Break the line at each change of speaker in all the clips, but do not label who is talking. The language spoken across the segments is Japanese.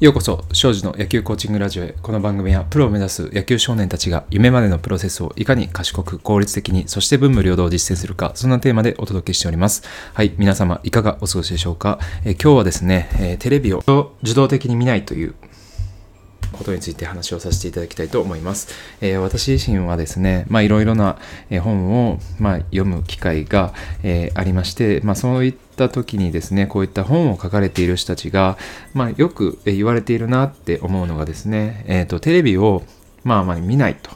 ようこそ、庄司の野球コーチングラジオへ。この番組は、プロを目指す野球少年たちが夢までのプロセスをいかに賢く効率的に、そして文武両道を実践するか、そんなテーマでお届けしております。はい、皆様、いかがお過ごしでしょうか？え今日はですね、えテレビを受動的に見ないということについて話をさせていただきたいと思います。えー、私自身はですね、まあいろいろな本を、まあ、読む機会が、えー、ありまして、まあそういった時にですね、こういった本を書かれている人たちが、まあよく言われているなって思うのがですね、えっ、ー、と、テレビをまあまり見ないと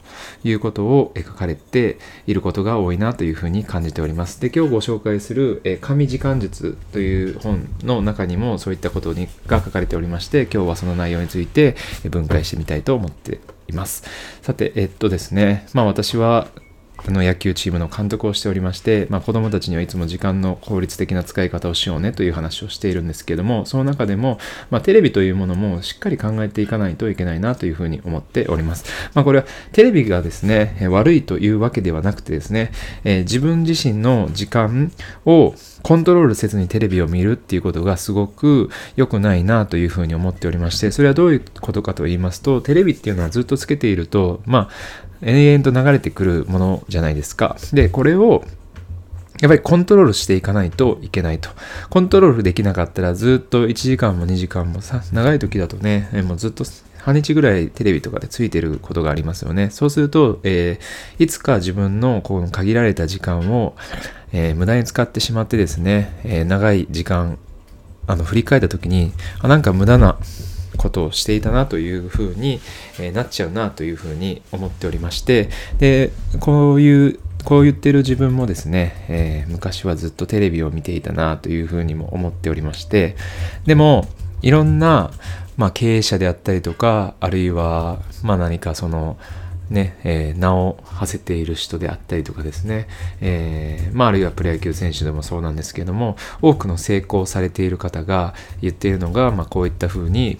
いうことを書かれていることが多いなというふうに感じております。で、今日ご紹介する神時間術という本の中にもそういったことにが書かれておりまして、今日はその内容について分解してみたいと思っています。さて、えっとですね、まあ私はあの野球チームの監督をしておりまして、まあ、子どもたちにはいつも時間の効率的な使い方をしようねという話をしているんですけどもその中でも、まあ、テレビというものもしっかり考えていかないといけないなというふうに思っております、まあ、これはテレビがですね悪いというわけではなくてですね、えー、自分自身の時間をコントロールせずにテレビを見るっていうことがすごく良くないなというふうに思っておりまして、それはどういうことかと言いますと、テレビっていうのはずっとつけていると、まあ、延々と流れてくるものじゃないですか。で、これをやっぱりコントロールしていかないといけないと。コントロールできなかったらずっと1時間も2時間もさ、長い時だとね、もうずっと半日ぐらいテレビとかでついてることがありますよね。そうすると、えー、いつか自分のこの限られた時間を、えー、無駄に使ってしまってですね、えー、長い時間、あの、振り返った時に、あ、なんか無駄なことをしていたなというふうに、えなっちゃうなというふうに思っておりましてでこういうこう言ってる自分もですね、えー、昔はずっとテレビを見ていたなというふうにも思っておりましてでもいろんな、まあ、経営者であったりとかあるいは、まあ、何かそのね、えー、名を馳せている人であったりとかですね、えー、まあ、あるいはプロ野球選手でもそうなんですけども、多くの成功されている方が言っているのが、まあ、こういったふうに、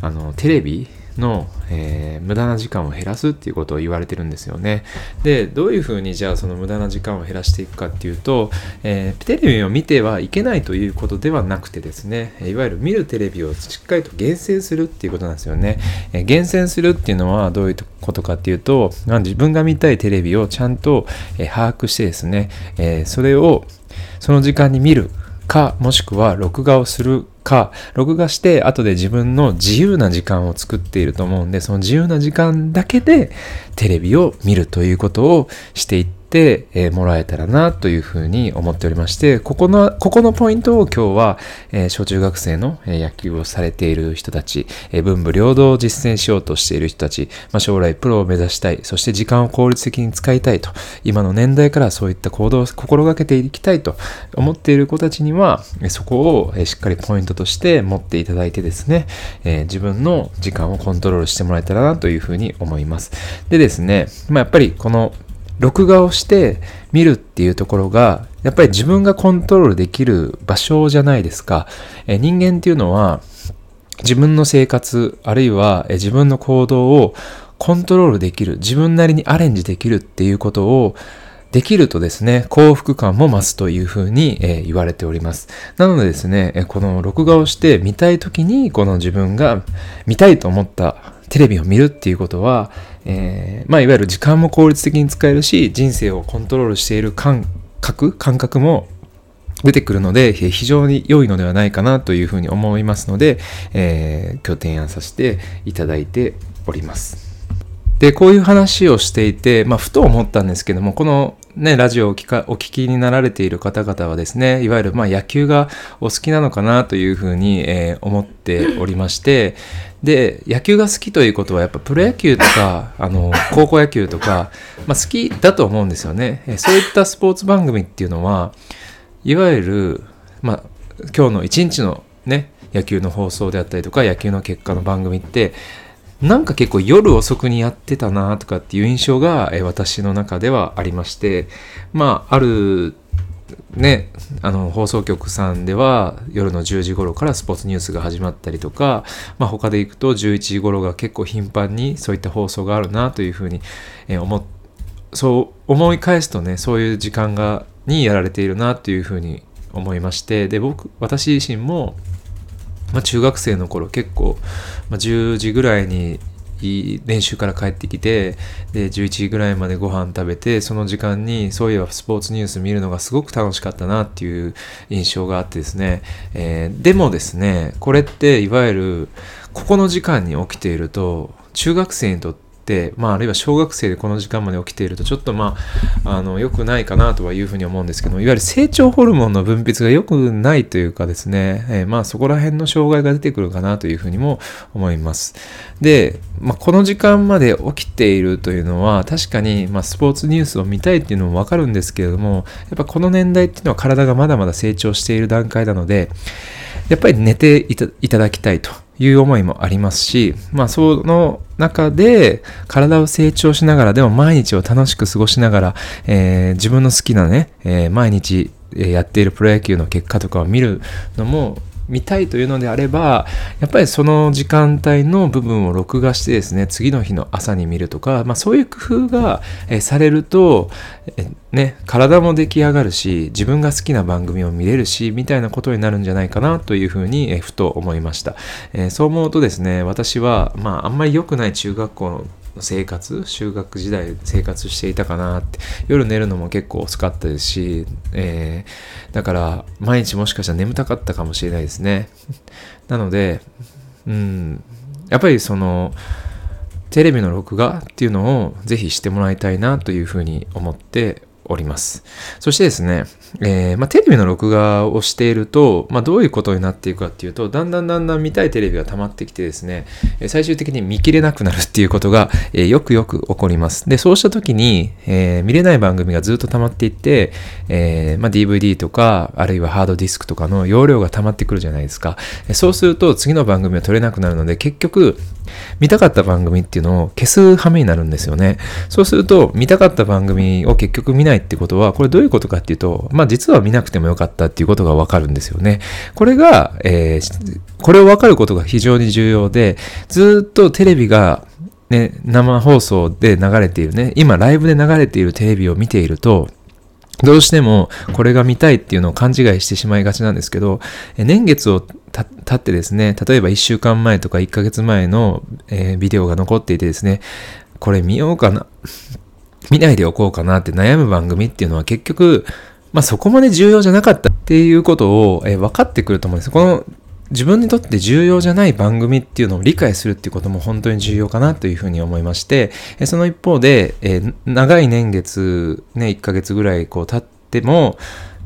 あの、テレビの、えー、無駄な時間を減らすっていうことを言われてるんですよね。で、どういうふうにじゃあその無駄な時間を減らしていくかっていうと、えー、テレビを見てはいけないということではなくてですね、いわゆる見るテレビをしっかりと厳選するっていうことなんですよね。えー、厳選するっていうのはどういうことかっていうと、まあ、自分が見たいテレビをちゃんと、え把握してですね、えそれをその時間に見るか、もしくは録画をするか、録画して後で自分の自由な時間を作っていると思うんで、その自由な時間だけでテレビを見るということをしていって、て、えー、もらえたらなというふうに思っておりまして、ここの、ここのポイントを今日は、えー、小中学生の、え野球をされている人たち、え文武両道を実践しようとしている人たち、まあ、将来プロを目指したい、そして時間を効率的に使いたいと、今の年代からそういった行動を心がけていきたいと思っている子たちには、そこを、しっかりポイントとして持っていただいてですね、え自分の時間をコントロールしてもらえたらなというふうに思います。でですね、まあ、やっぱりこの録画をして見るっていうところが、やっぱり自分がコントロールできる場所じゃないですか。え人間っていうのは、自分の生活、あるいは自分の行動をコントロールできる、自分なりにアレンジできるっていうことをできるとですね、幸福感も増すというふうに、えー、言われております。なのでですね、この録画をして見たい時に、この自分が見たいと思ったテレビを見るっていうことは、えー、まあ、いわゆる時間も効率的に使えるし、人生をコントロールしている感覚、感覚も出てくるので、非常に良いのではないかなというふうに思いますので、えー、今日提案させていただいております。で、こういう話をしていて、まあ、ふと思ったんですけども、このね、ラジオをお聞かお聞きになられている方々はですね、いわゆるまあ野球がお好きなのかなというふうに、えー、思っておりまして、で、野球が好きということはやっぱプロ野球とか、あの、高校野球とか、まあ、好きだと思うんですよね。そういったスポーツ番組っていうのは、いわゆる、まあ、今日の一日のね、野球の放送であったりとか、野球の結果の番組って、なんか結構夜遅くにやってたなとかっていう印象が、え私の中ではありまして、まあ、あるね、あの放送局さんでは夜の10時頃からスポーツニュースが始まったりとか、まあ、他で行くと11時頃が結構頻繁にそういった放送があるなというふうに、え思っそう思い返すとねそういう時間がにやられているなというふうに思いましてで僕私自身もまあ、中学生の頃結構、まあ、10時ぐらいに練習から帰ってきてで11時ぐらいまでご飯食べてその時間にそういえばスポーツニュース見るのがすごく楽しかったなっていう印象があってですね、えー、でもですねこれっていわゆるここの時間に起きていると中学生にとって、まあ、あるいは小学生でこの時間まで起きていると、ちょっとまあ、あの、良くないかなとはいうふうに思うんですけど、いわゆる成長ホルモンの分泌が良くないというかですね、えー、まあ、そこら辺の障害が出てくるかなというふうにも思います。で、まあ、この時間まで起きているというのは、確かに、まあ、スポーツニュースを見たいっていうのもわかるんですけれども、やっぱこの年代っていうのは体がまだまだ成長している段階なので、やっぱり寝ていただきたいという思いもありますし、まあその中で体を成長しながら、でも毎日を楽しく過ごしながら、えー、自分の好きなね、えー、毎日やっているプロ野球の結果とかを見るのも見たいというのであれば、やっぱりその時間帯の部分を録画してですね、次の日の朝に見るとか、まあそういう工夫が、えされると、えね、体も出来上がるし、自分が好きな番組を見れるし、みたいなことになるんじゃないかなというふうに、えふと思いました。えー、そう思うとですね、私は、まああんまり良くない中学校の生活就学時代生活していたかなって。夜寝るのも結構遅かったですし、えー、だから毎日もしかしたら眠たかったかもしれないですね。なのでうんやっぱりそのテレビの録画っていうのをぜひしてもらいたいなというふうに思っております。そしてですね、えー、まあ、テレビの録画をしていると、まあ、どういうことになっていくかっていうと、だんだんだんだん見たいテレビが溜まってきてですね、最終的に見切れなくなるっていうことが、えー、よくよく起こります。で、そうした時に、えー、見れない番組がずっと溜まっていって、えまあ、DVD とか、あるいはハードディスクとかの容量が溜まってくるじゃないですか。そうすると次の番組は撮れなくなるので、結局、見たかった番組っていうのを消す羽目になるんですよね。そうすると、見たかった番組を結局見ないってことは、これどういうことかっていうと、まあ実は見なくてもよかったっていうことがわかるんですよね。これが、えー、これをわかることが非常に重要で、ずっとテレビがね、生放送で流れているね、今ライブで流れているテレビを見ていると、どうしてもこれが見たいっていうのを勘違いしてしまいがちなんですけど、年月を経ってですね、例えば1週間前とか1ヶ月前の、えー、ビデオが残っていてですね、これ見ようかな、見ないでおこうかなって悩む番組っていうのは結局、まあそこまで重要じゃなかったっていうことを、えー、分かってくると思うんです。この自分にとって重要じゃない番組っていうのを理解するっていうことも本当に重要かなというふうに思いまして、その一方で、えー、長い年月、ね、1ヶ月ぐらいこう経っても、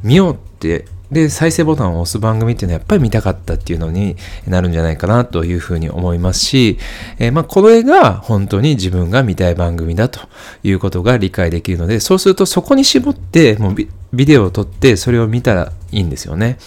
見ようってで、再生ボタンを押す番組っていうのはやっぱり見たかったっていうのになるんじゃないかなというふうに思いますし、えー、まあ、これが本当に自分が見たい番組だということが理解できるので、そうするとそこに絞って、もうビデオを撮ってそれを見たらいいんですよね。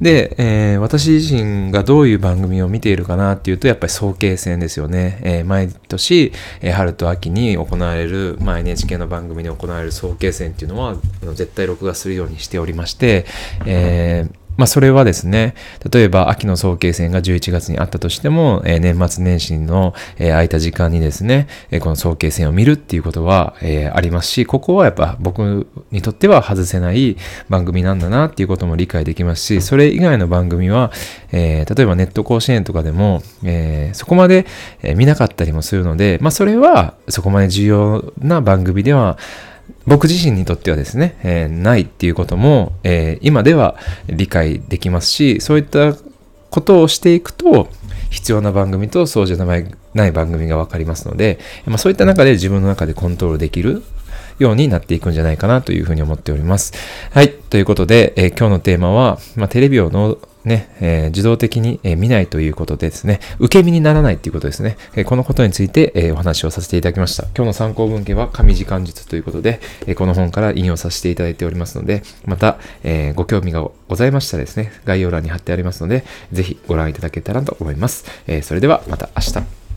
で、えー、私自身がどういう番組を見ているかなっていうと、やっぱり早慶戦ですよね。えー、毎年、えー、春と秋に行われる、まあ、NHK の番組で行われる早慶戦っていうのは、絶対録画するようにしておりまして、えーまあ、それはですね、例えば秋の早慶戦が11月にあったとしても、えー、年末年始の、えー、空いた時間にですね、えー、この早慶戦を見るっていうことは、えー、ありますし、ここはやっぱ僕にとっては外せない番組なんだなっていうことも理解できますし、それ以外の番組は、えー、例えばネット甲子園とかでも、えー、そこまで、見なかったりもするので、まあ、それはそこまで重要な番組では僕自身にとってはですね、えー、ないっていうことも、えー、今では理解できますし、そういったことをしていくと、必要な番組とそうじゃない番組が分かりますので、まあ、そういった中で自分の中でコントロールできるようになっていくんじゃないかなというふうに思っております。はい。ということで、えー、今日のテーマは、まあ、テレビをのね、えー、自動的に、え、見ないということでですね、受け身にならないということですね。え、このことについて、えお話をさせていただきました。今日の参考文献は紙時間術ということで、えこの本から引用させていただいておりますので、また、えご興味がございましたらですね、概要欄に貼ってありますので、ぜひご覧いただけたらと思います。えそれではまた明日。